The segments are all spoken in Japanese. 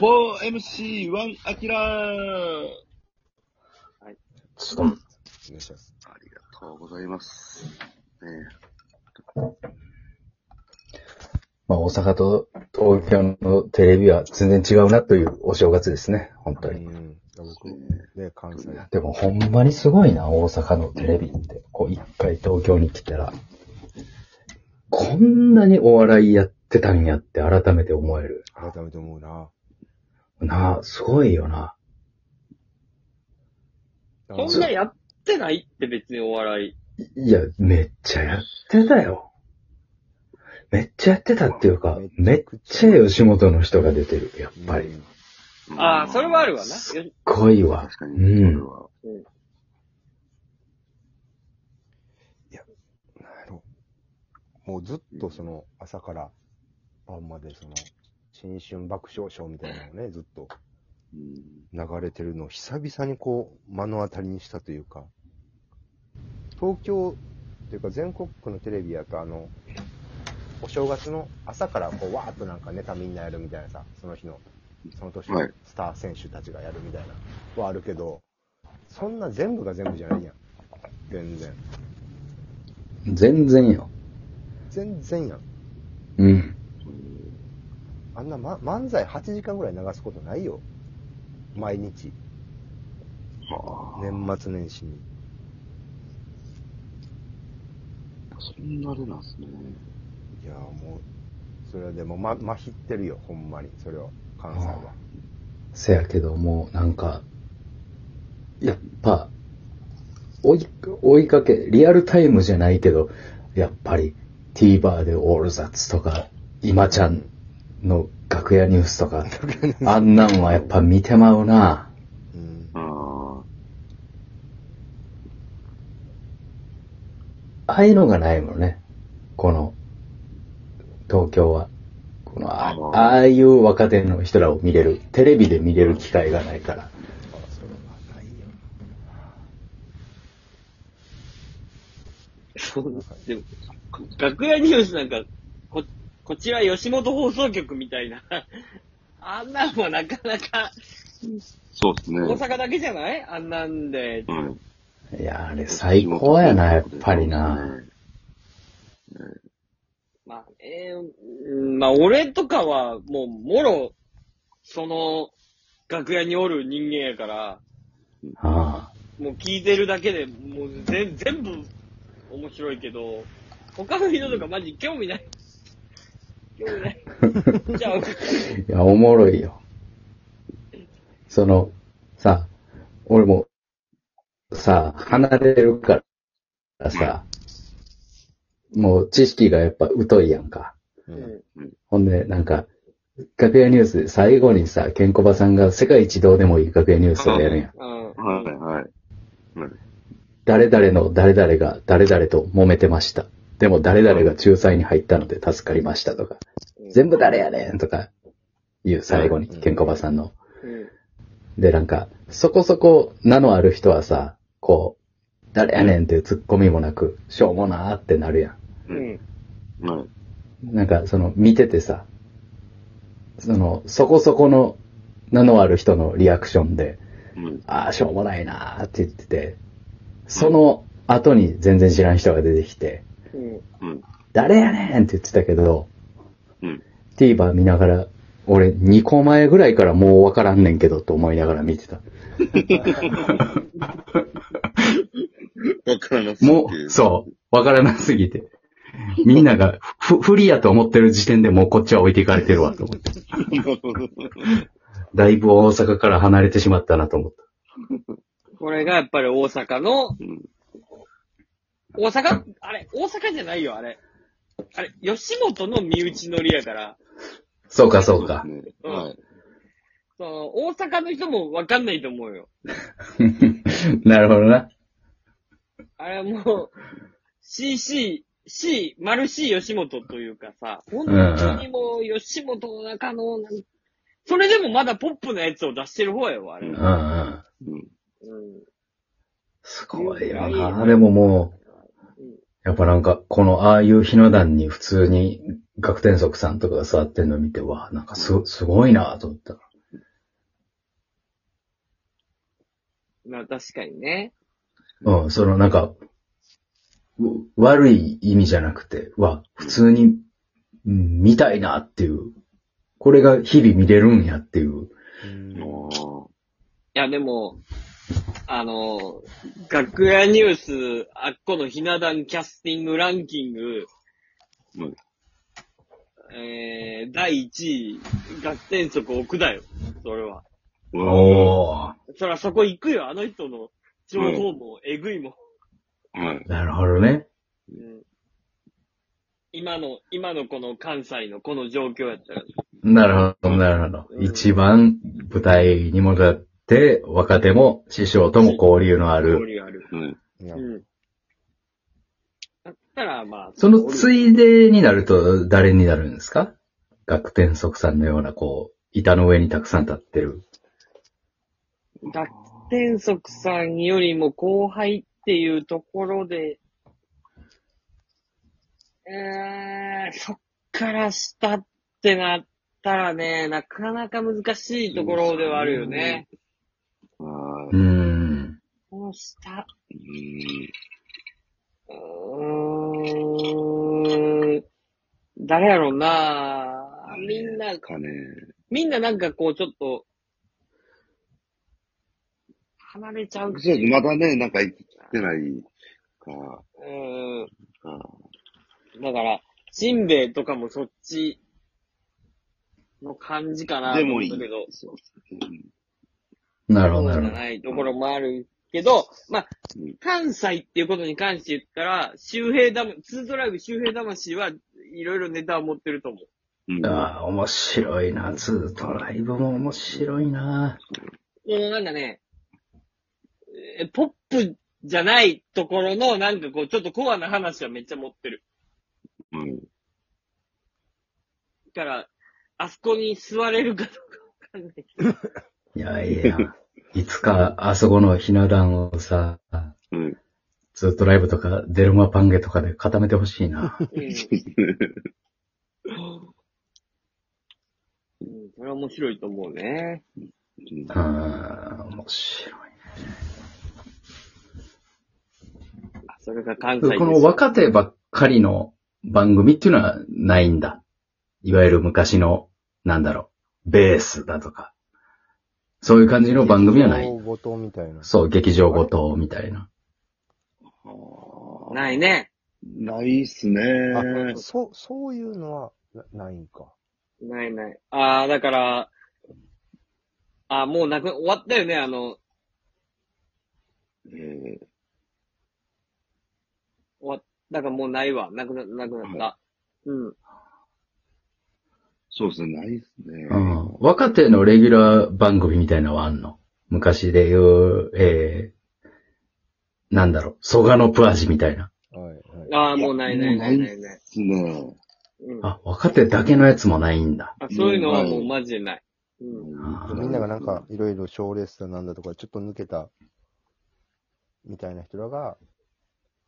4MC1 アキラーちょっと、お願いします。ありがとうございます。ねまあ、大阪と東京のテレビは全然違うなというお正月ですね、本当に。うん。僕、ね、関西。でもほんまにすごいな、大阪のテレビって。こう、一回東京に来たら、こんなにお笑いやってたんやって改めて思える。改めて思うな。なあ、すごいよな。そんなやってないって別にお笑い。いや、めっちゃやってたよ。めっちゃやってたっていうか、めっちゃ吉本の人が出てる、やっぱり。ああ、それはあるわな。よすっごいわ確。かに、うんそれは。なんやろもうずっとその、朝から晩までその、新春爆笑ショーみたいなのをね、ずっとうん流れてるのを久々にこう、目の当たりにしたというか、東京っていうか全国区のテレビやとあの、お正月の朝からこう、わーっとなんかネタみんなやるみたいなさ、その日の、その年のはいスター選手たちがやるみたいな、はあるけど、そんな全部が全部じゃないやん。全然。全然よ。全然やん。うん。あんな、ま、漫才8時間ぐらい流すことないよ。毎日。はあ、年末年始に。そんなあれなんですね。いや、もう、それはでも、ま、まひってるよ、ほんまに。それは、関西は。せやけどもうなんか、やっぱ、追い、追いかけ、リアルタイムじゃないけど、やっぱり TVer でオールザッツとか、今ちゃんの楽屋ニュースとか、あんなんはやっぱ見てまうな。うん。あああいうのがないもんね。この、東京は。このああーああいう若手の人らを見れる、テレビで見れる機会がないから。それはなでも、楽屋ニュースなんか、こ、こちら吉本放送局みたいな。あんなんはなかなか、そうですね。大阪だけじゃない？あんなんで。うん。いや、あれ最高やな、やっぱりな。まあ、えーうんまあ、俺とかは、もう、もろ、その、楽屋におる人間やから、あもう聞いてるだけで、もう全全部面白いけど、他の人とかマジ興味ない。い。じゃあ、あ。いや、おもろいよ。その、さ、俺も、さ、離れるからさ、もう知識がやっぱ疎いやんか。う。うんんほんで、なんか、楽屋ニュースで最後にさ、ケンコバさんが世界一どうでもいい楽屋ニュースをやるやん。うん。はい、はい。はい誰々の誰々が誰々と揉めてました。でも誰々が仲裁に入ったので助かりましたとか、全部誰やねんとか言う最後に、うんケンコバさんの。うん。で、なんか、そこそこ名のある人はさ、こう、誰やねんっていうツッコミもなく、しょうもなーってなるやうん。はい。ん。なんか、その、見ててさ、その、そこそこの名のある人のリアクションで、うん。ああ、しょうもないなーって言ってて、その後に全然知らん人が出てきて、うん。うん。誰やねんって言ってたけど、うん。TVer 見ながら、俺2個前ぐらいからもうわからんねんけどと思いながら見てた。わからなすぎてもう、そう、わからなすぎて。みんながふ不利やと思ってる時点でもうこっちは置いていかれてるわと思って。だいぶ大阪から離れてしまったなと思った。これがやっぱり大阪の、うん大阪？あれ、大阪じゃないよ、あれ。あれ、吉本の身内乗りやから、そうかそうか。うんはい。その、大阪の人もわかんないと思うよ。なるほどな。あれはもう、CC、C、マル C 吉本というかさ、本当にもう吉本の中の、なんそれでもまだポップなやつを出してる方やわ、あれ。うんうん。うん。うん。すごいよな。でももう、やっぱなんか、このああいうひな壇に普通に学天足さんとかが座ってんの見て、わあ、なんかす、すごいなと思った。まあ確かにね。うん、そのなんか、悪い意味じゃなくて、わ、普通に、うん見たいなっていう。これが日々見れるんやっていう。うんいやでも、あの、楽屋ニュース、あっこのひな壇キャスティングランキング、うんえー、第1位、学天則奥だよ。それは。おー。そらそこ行くよ、あの人の情報もえぐいもん。はい。なるほどね。うん今の、今のこの関西のこの状況やったら。なるほど、なるほど。うん一番舞台に戻って、若手も師匠とも交流のあ交る。流ある。うん。うん。だったら、まあ。そのついでになると誰になるんですか？学天則さんのような、こう、板の上にたくさん立ってる。学天則さんよりも後輩っていうところで、えー、そっから下ってなったらね、なかなか難しいところではあるよね。はうーん。この下、い。うん。うーん、誰やろうなみんな、かね。みんななんかこうちょっと、離れちゃうそ。まだね、なんか生きてないか、うん。か。だから、しんべヱとかもそっちの感じかなとでもいい思ったけど、。そううんなるほど、そうじゃなるほど。ないところもあるけど、まあうん、関西っていうことに関して言ったら、周平だ、ツードライブ周平魂はいろいろネタを持ってると思う。うん。ああ、面白いな。ツートライブも面白いな。もうなんかね、えポップじゃないところのなんかこう、ちょっとコアな話はめっちゃ持ってる。うん。だから、あそこに座れるかどうかわかんないけど。いやいや、いつかあそこのひな壇をさ、うん。ツートライブとかデルマパンゲとかで固めてほしいな。うんうん、それは面白いと思うね。うんうーん、面白い。あそれが関西ですこの若手ばっかりの番組っていうのはないんだ。いわゆる昔の、なんだろう、ベースだとか。そういう感じの番組はない。ごとみたいな。そう、劇場ごとみたいな。ないね。ないっすね。あ、そう、そういうのはなないんか。ないない。ああ、だから、あーもうなく、終わったよね、あの、えー終わっ、だからもうないわ。なくな、なくなった。うん。そうですね、ないっすね。うん。若手のレギュラー番組みたいなのはあんの？昔で言う、えー、なんだろう、蘇我のプアジみたいな。はい、はい。ああ、もうないないないないない。っすね。うん。あ、若手だけのやつもないんだ。あそういうのはもうマジでない。うん。あーみんながなんか、いろいろ賞レースだなんだとか、ちょっと抜けた、みたいな人らが、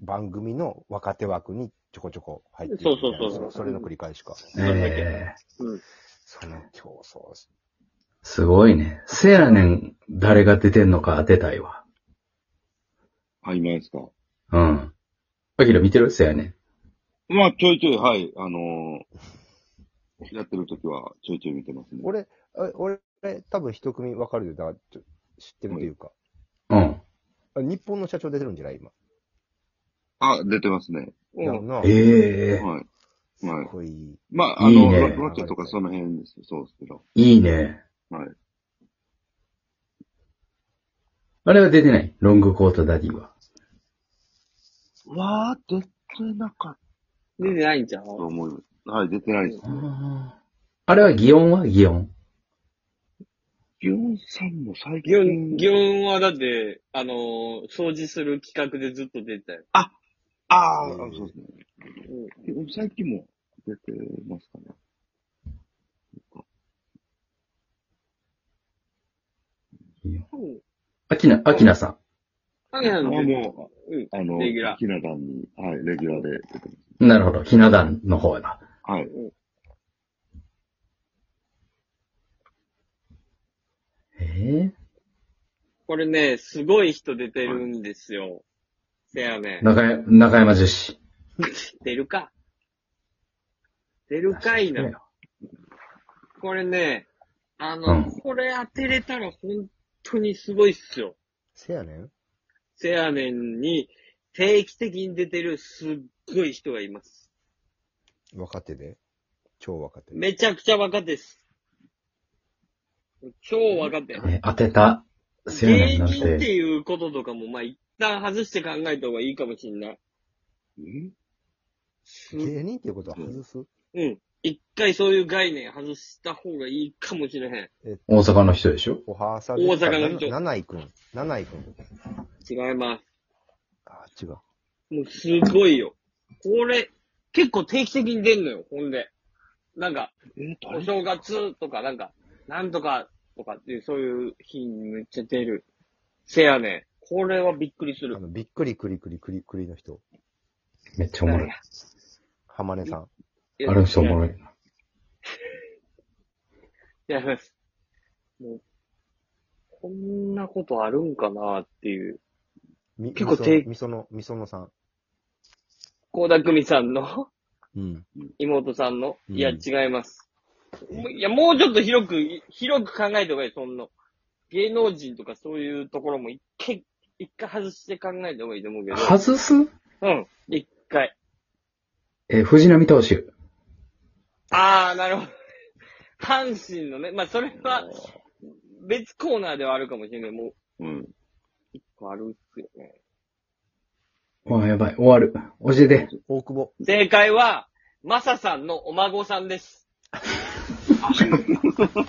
番組の若手枠にちょこちょこ入ってるみたいなそうそうそうそうそれの繰り返しか。れだけえー、うん。その競争。すごいね。せやねん、誰が出てんのか当てたいわ。あ、今ですか？うん。アキラ見てる？せやねん。まあ、ちょいちょい、はい、あのーやってる時はちょいちょい見てますね。俺、あ俺、多分一組わかるよ。だから、ちょ知ってるというか。うん。あ日本の社長出てるんじゃない？今。あ、出てますね。うん。なええはい。はい。い。まあ、あの、いいねロロケとかその辺です。そうですけど。いいね。はい。あれは出てない？ロングコートダディは。わー、出てなかっ出てないんちゃたとう思います。はい、出てないです。あれは擬音は？擬音。ギョンさんも最ギョ近。ン、ギョンはだって、あのー掃除する企画でずっと出てたよ。ああ、うんそうですね。うん。最近も出てますかね。うん。アキナ、アキナさん。あげなあのもうん。あの、レギュラーひな壇に、はい、レギュラーで出てます。なるほど。ひな壇の方だ。はい。ええこれね、すごい人出てるんですよ。せやねん。中山、中山女子。出るか。出るかいな。これね、あの、うんこれ当てれたら本当にすごいっすよ。せやねんせやねんに定期的に出てるすっごい人がいます。若手で超若手。めちゃくちゃ若手です。超若手。え当てた。せやね芸んなん人ってて。いうこととかも、まあ、一旦外して考えた方がいいかもしんない。ん？す芸人っていうことは外す？うん。一回そういう概念外した方がいいかもしれへん。大阪の人でしょ？おはさ大阪の人七井くん。七井くん。違います。あ、違う。もうすごいよ。これ、結構定期的に出んのよ、ほんで。なんか、え、お正月とか、なんか、なんとかとかっていう、そういう日にめっちゃ出る。せやねん。これはびっくりする。あの、びっくりくりくりくりくりの人。めっちゃおもろい。浜根さん。いやある人おもろい。いや、もう、こんなことあるんかなっていう。み結構定みその、みそのさん。高田久美さんのうん。妹さんの、うんいや、違います。もういや、もうちょっと広く、広く考えた方がいい、そんな。芸能人とかそういうところも一回、一回外して考えた方がいいと思うけど。外す？うん、一回。え、藤波投手。あー、なるほど。阪神のね、まあ、それは、別コーナーではあるかもしれない。もう、うん。一個あるっすよね。わあ、やばい。終わる。教えて。大久保。正解は、マサさんのお孫さんです。